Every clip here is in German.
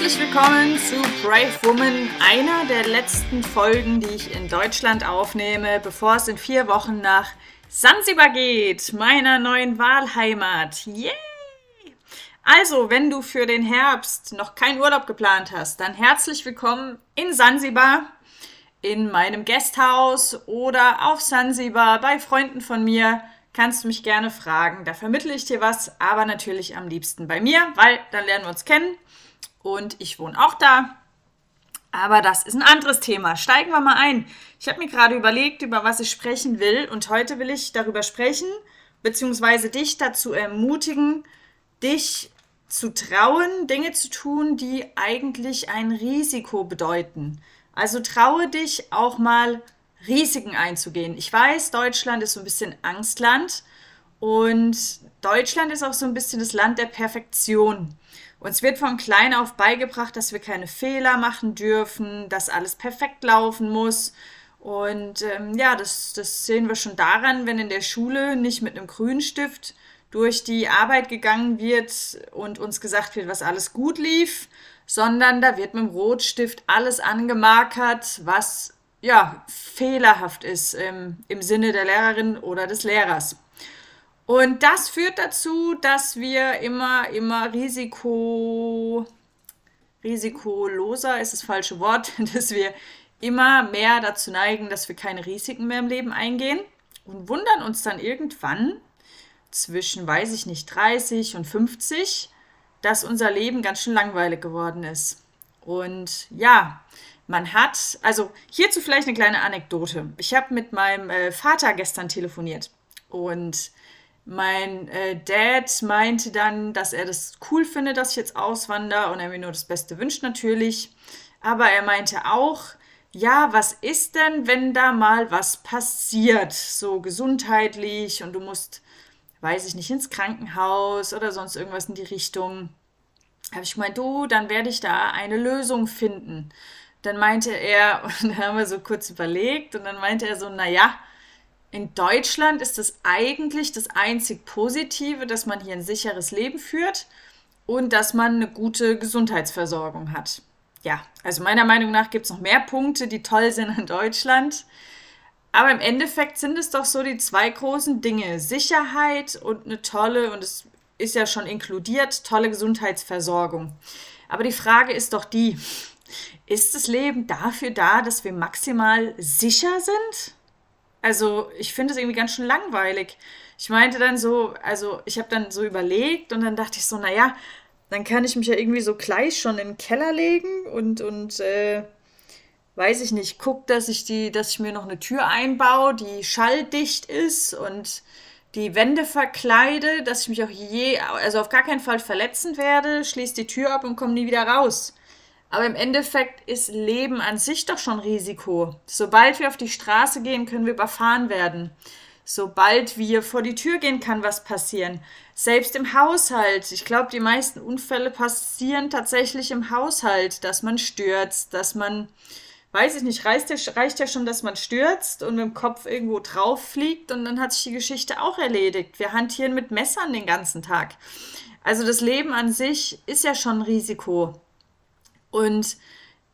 Herzlich willkommen zu Brave Woman, einer der letzten Folgen, die ich in Deutschland aufnehme, bevor es in vier Wochen nach Sansibar geht, meiner neuen Wahlheimat. Yay! Also, wenn du für den Herbst noch keinen Urlaub geplant hast, dann herzlich willkommen in Sansibar, in meinem Gasthaus oder auf Sansibar bei Freunden von mir. Kannst du mich gerne fragen. Da vermittle ich dir was, aber natürlich am liebsten bei mir, weil dann lernen wir uns kennen und ich wohne auch da. Aber das ist ein anderes Thema. Steigen wir mal ein. Ich habe mir gerade überlegt, über was ich sprechen will. Und heute will ich darüber sprechen, beziehungsweise dich dazu ermutigen, dich zu trauen, Dinge zu tun, die eigentlich ein Risiko bedeuten. Also traue dich auch mal Risiken einzugehen. Ich weiß, Deutschland ist so ein bisschen Angstland und Deutschland ist auch so ein bisschen das Land der Perfektion. Uns wird von klein auf beigebracht, dass wir keine Fehler machen dürfen, dass alles perfekt laufen muss. Und ähm, ja, das, das sehen wir schon daran, wenn in der Schule nicht mit einem Grünstift durch die Arbeit gegangen wird und uns gesagt wird, was alles gut lief, sondern da wird mit dem Rotstift alles angemarkert, was ja fehlerhaft ist im, im Sinne der Lehrerin oder des Lehrers. Und das führt dazu, dass wir immer, immer Risiko, risikoloser ist das falsche Wort, dass wir immer mehr dazu neigen, dass wir keine Risiken mehr im Leben eingehen und wundern uns dann irgendwann zwischen, weiß ich nicht, 30 und 50, dass unser Leben ganz schön langweilig geworden ist. Und ja, man hat, also hierzu vielleicht eine kleine Anekdote. Ich habe mit meinem äh, Vater gestern telefoniert und mein äh, Dad meinte dann, dass er das cool findet, dass ich jetzt auswandere und er mir nur das Beste wünscht natürlich. Aber er meinte auch, ja, was ist denn, wenn da mal was passiert, so gesundheitlich und du musst, weiß ich nicht, ins Krankenhaus oder sonst irgendwas in die Richtung. Habe ich gemeint, du, dann werde ich da eine Lösung finden. Dann meinte er, und dann haben wir so kurz überlegt, und dann meinte er so, naja, in Deutschland ist es eigentlich das einzig Positive, dass man hier ein sicheres Leben führt und dass man eine gute Gesundheitsversorgung hat. Ja, also meiner Meinung nach gibt es noch mehr Punkte, die toll sind in Deutschland. Aber im Endeffekt sind es doch so die zwei großen Dinge. Sicherheit und eine tolle, und es ist ja schon inkludiert, tolle Gesundheitsversorgung. Aber die Frage ist doch die, ist das Leben dafür da, dass wir maximal sicher sind? Also ich finde es irgendwie ganz schön langweilig. Ich meinte dann so, also ich habe dann so überlegt und dann dachte ich so, naja, dann kann ich mich ja irgendwie so gleich schon in den Keller legen und, und äh, weiß ich nicht, guck, dass ich die, dass ich mir noch eine Tür einbaue, die schalldicht ist und die Wände verkleide, dass ich mich auch je, also auf gar keinen Fall verletzen werde, schließe die Tür ab und komme nie wieder raus. Aber im Endeffekt ist Leben an sich doch schon Risiko. Sobald wir auf die Straße gehen, können wir überfahren werden. Sobald wir vor die Tür gehen, kann was passieren. Selbst im Haushalt. Ich glaube, die meisten Unfälle passieren tatsächlich im Haushalt, dass man stürzt, dass man, weiß ich nicht, reicht ja, reicht ja schon, dass man stürzt und mit dem Kopf irgendwo drauf fliegt und dann hat sich die Geschichte auch erledigt. Wir hantieren mit Messern den ganzen Tag. Also das Leben an sich ist ja schon ein Risiko. Und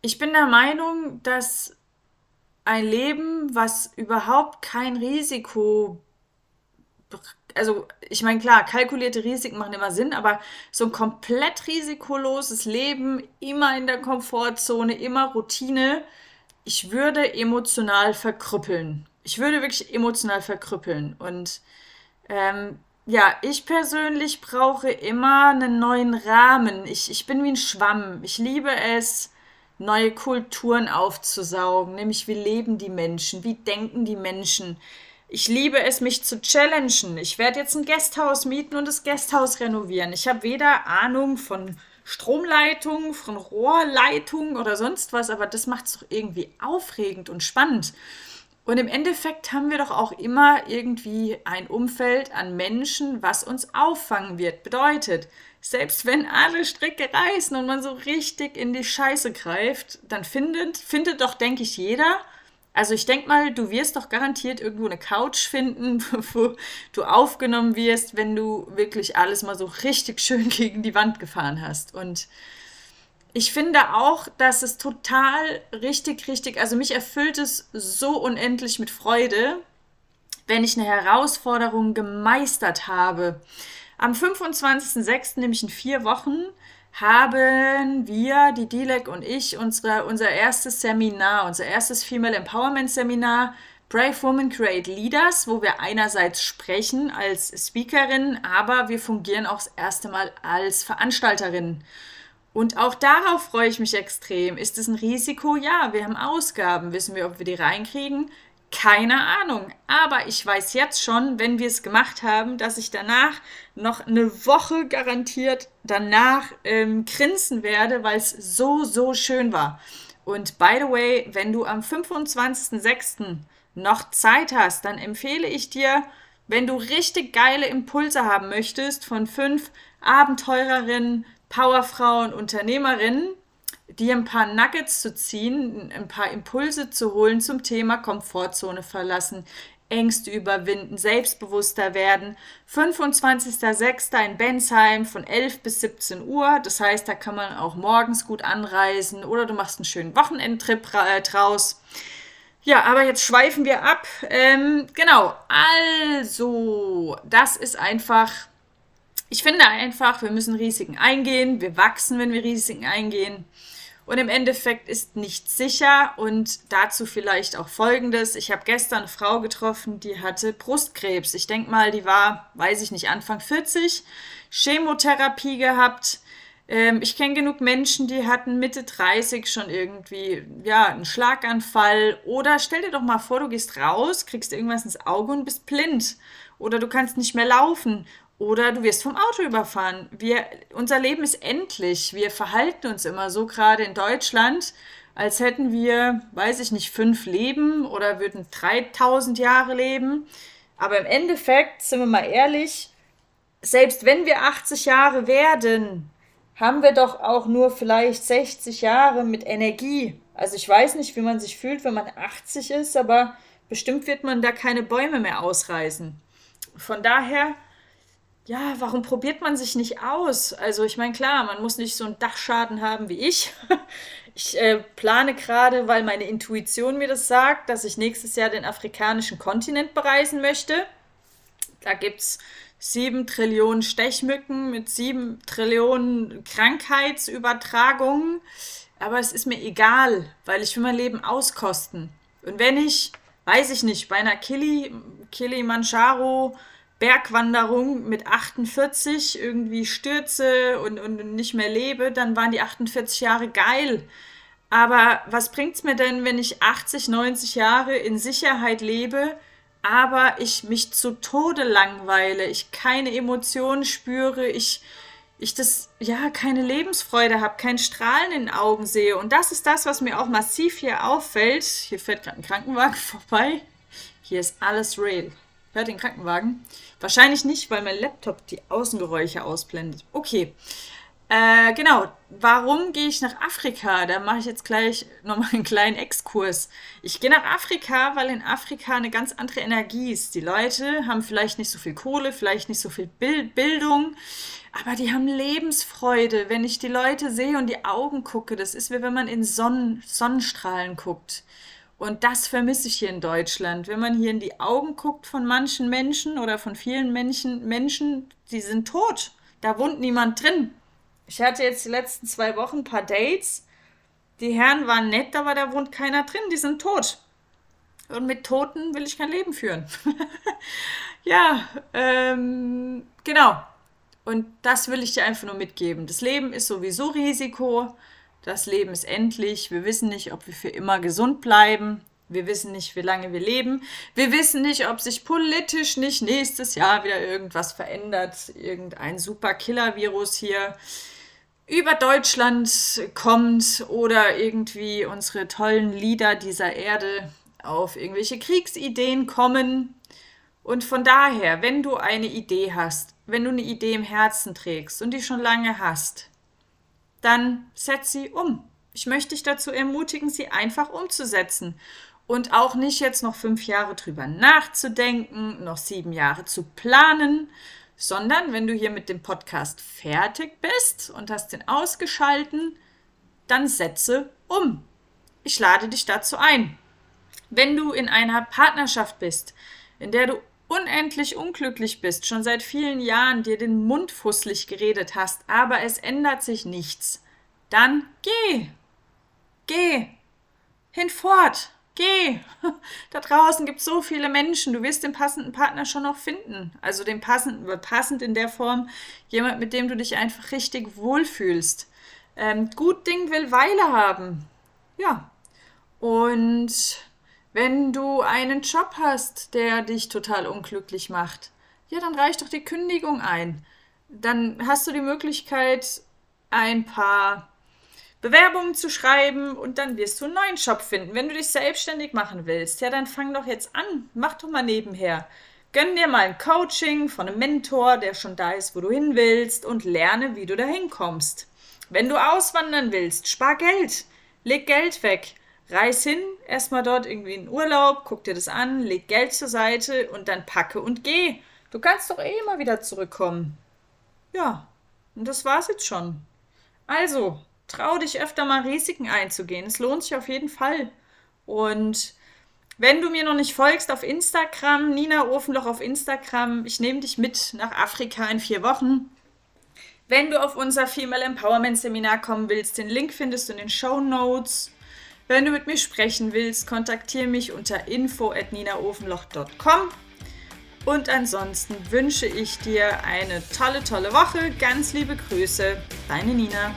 ich bin der Meinung, dass ein Leben, was überhaupt kein Risiko, also ich meine, klar, kalkulierte Risiken machen immer Sinn, aber so ein komplett risikoloses Leben, immer in der Komfortzone, immer Routine, ich würde emotional verkrüppeln. Ich würde wirklich emotional verkrüppeln. Und ähm, ja, ich persönlich brauche immer einen neuen Rahmen. Ich, ich bin wie ein Schwamm. Ich liebe es, neue Kulturen aufzusaugen, nämlich wie leben die Menschen, wie denken die Menschen. Ich liebe es, mich zu challengen. Ich werde jetzt ein Gasthaus mieten und das Gasthaus renovieren. Ich habe weder Ahnung von Stromleitungen, von Rohrleitungen oder sonst was, aber das macht es doch irgendwie aufregend und spannend. Und im Endeffekt haben wir doch auch immer irgendwie ein Umfeld an Menschen, was uns auffangen wird. Bedeutet, selbst wenn alle Stricke reißen und man so richtig in die Scheiße greift, dann findet, findet doch, denke ich, jeder. Also ich denke mal, du wirst doch garantiert irgendwo eine Couch finden, wo du aufgenommen wirst, wenn du wirklich alles mal so richtig schön gegen die Wand gefahren hast. Und ich finde auch, dass es total richtig, richtig, also mich erfüllt es so unendlich mit Freude, wenn ich eine Herausforderung gemeistert habe. Am 25.06., nämlich in vier Wochen, haben wir, die Dilek und ich, unsere, unser erstes Seminar, unser erstes Female Empowerment Seminar Brave Women Create Leaders, wo wir einerseits sprechen als Speakerin, aber wir fungieren auch das erste Mal als Veranstalterin. Und auch darauf freue ich mich extrem. Ist es ein Risiko? Ja, wir haben Ausgaben. Wissen wir, ob wir die reinkriegen? Keine Ahnung. Aber ich weiß jetzt schon, wenn wir es gemacht haben, dass ich danach noch eine Woche garantiert danach ähm, grinsen werde, weil es so, so schön war. Und by the way, wenn du am 25.06 noch Zeit hast, dann empfehle ich dir, wenn du richtig geile Impulse haben möchtest von fünf Abenteurerinnen, Powerfrauen, Unternehmerinnen, dir ein paar Nuggets zu ziehen, ein paar Impulse zu holen zum Thema Komfortzone verlassen, Ängste überwinden, selbstbewusster werden. 25.06. in Bensheim von 11 bis 17 Uhr. Das heißt, da kann man auch morgens gut anreisen oder du machst einen schönen Wochenendtrip äh, draus. Ja, aber jetzt schweifen wir ab. Ähm, genau, also, das ist einfach, ich finde einfach, wir müssen Risiken eingehen. Wir wachsen, wenn wir Risiken eingehen. Und im Endeffekt ist nichts sicher. Und dazu vielleicht auch Folgendes. Ich habe gestern eine Frau getroffen, die hatte Brustkrebs. Ich denke mal, die war, weiß ich nicht, Anfang 40, Chemotherapie gehabt ähm, ich kenne genug Menschen, die hatten Mitte 30 schon irgendwie, ja, einen Schlaganfall. Oder stell dir doch mal vor, du gehst raus, kriegst irgendwas ins Auge und bist blind. Oder du kannst nicht mehr laufen. Oder du wirst vom Auto überfahren. Wir, unser Leben ist endlich. Wir verhalten uns immer so, gerade in Deutschland, als hätten wir, weiß ich nicht, fünf Leben oder würden 3000 Jahre leben. Aber im Endeffekt, sind wir mal ehrlich, selbst wenn wir 80 Jahre werden, haben wir doch auch nur vielleicht 60 Jahre mit Energie. Also ich weiß nicht, wie man sich fühlt, wenn man 80 ist, aber bestimmt wird man da keine Bäume mehr ausreißen. Von daher, ja, warum probiert man sich nicht aus? Also ich meine, klar, man muss nicht so einen Dachschaden haben wie ich. Ich äh, plane gerade, weil meine Intuition mir das sagt, dass ich nächstes Jahr den afrikanischen Kontinent bereisen möchte. Da gibt es sieben Trillionen Stechmücken mit sieben Trillionen Krankheitsübertragungen. Aber es ist mir egal, weil ich will mein Leben auskosten. Und wenn ich, weiß ich nicht, bei einer Kili, Kilimanjaro Bergwanderung mit 48 irgendwie stürze und, und nicht mehr lebe, dann waren die 48 Jahre geil. Aber was bringt es mir denn, wenn ich 80, 90 Jahre in Sicherheit lebe, aber ich mich zu Tode langweile, ich keine Emotionen spüre, ich, ich das, ja, keine Lebensfreude habe, kein Strahlen in den Augen sehe. Und das ist das, was mir auch massiv hier auffällt. Hier fährt gerade ein Krankenwagen vorbei. Hier ist alles real. Hört den Krankenwagen? Wahrscheinlich nicht, weil mein Laptop die Außengeräusche ausblendet. Okay. Äh, genau. Warum gehe ich nach Afrika? Da mache ich jetzt gleich nochmal einen kleinen Exkurs. Ich gehe nach Afrika, weil in Afrika eine ganz andere Energie ist. Die Leute haben vielleicht nicht so viel Kohle, vielleicht nicht so viel Bild Bildung, aber die haben Lebensfreude. Wenn ich die Leute sehe und die Augen gucke, das ist wie wenn man in Sonnen Sonnenstrahlen guckt. Und das vermisse ich hier in Deutschland. Wenn man hier in die Augen guckt von manchen Menschen oder von vielen Menschen, Menschen, die sind tot. Da wohnt niemand drin. Ich hatte jetzt die letzten zwei Wochen ein paar Dates. Die Herren waren nett, aber da wohnt keiner drin, die sind tot. Und mit Toten will ich kein Leben führen. ja, ähm, genau. Und das will ich dir einfach nur mitgeben. Das Leben ist sowieso Risiko. Das Leben ist endlich. Wir wissen nicht, ob wir für immer gesund bleiben. Wir wissen nicht, wie lange wir leben. Wir wissen nicht, ob sich politisch nicht nächstes Jahr wieder irgendwas verändert. Irgendein super Killer-Virus hier über Deutschland kommt oder irgendwie unsere tollen Lieder dieser Erde auf irgendwelche Kriegsideen kommen. Und von daher, wenn du eine Idee hast, wenn du eine Idee im Herzen trägst und die schon lange hast, dann setz sie um. Ich möchte dich dazu ermutigen, sie einfach umzusetzen und auch nicht jetzt noch fünf Jahre drüber nachzudenken, noch sieben Jahre zu planen, sondern wenn du hier mit dem Podcast fertig bist und hast den ausgeschalten, dann setze um. Ich lade dich dazu ein. Wenn du in einer Partnerschaft bist, in der du unendlich unglücklich bist, schon seit vielen Jahren dir den Mund fusselig geredet hast, aber es ändert sich nichts, dann geh. Geh. Hinfort. Geh. Da draußen gibt es so viele Menschen. Du wirst den passenden Partner schon noch finden. Also den passenden, passend in der Form, jemand, mit dem du dich einfach richtig wohlfühlst. Ähm, gut Ding will Weile haben. Ja. Und wenn du einen Job hast, der dich total unglücklich macht, ja, dann reicht doch die Kündigung ein. Dann hast du die Möglichkeit, ein paar Bewerbungen zu schreiben und dann wirst du einen neuen Job finden. Wenn du dich selbstständig machen willst, ja, dann fang doch jetzt an. Mach doch mal nebenher. Gönn dir mal ein Coaching von einem Mentor, der schon da ist, wo du hin willst und lerne, wie du da hinkommst. Wenn du auswandern willst, spar Geld. Leg Geld weg. Reis hin, erstmal dort irgendwie in Urlaub, guck dir das an, leg Geld zur Seite und dann packe und geh. Du kannst doch eh immer wieder zurückkommen. Ja, und das war's jetzt schon. Also, trau dich öfter mal Risiken einzugehen. Es lohnt sich auf jeden Fall. Und wenn du mir noch nicht folgst auf Instagram, Nina Ofenloch auf Instagram, ich nehme dich mit nach Afrika in vier Wochen. Wenn du auf unser Female Empowerment Seminar kommen willst, den Link findest du in den Show Notes. Wenn du mit mir sprechen willst, kontaktiere mich unter info@ninaofenloch.com. Und ansonsten wünsche ich dir eine tolle, tolle Woche. Ganz liebe Grüße, deine Nina.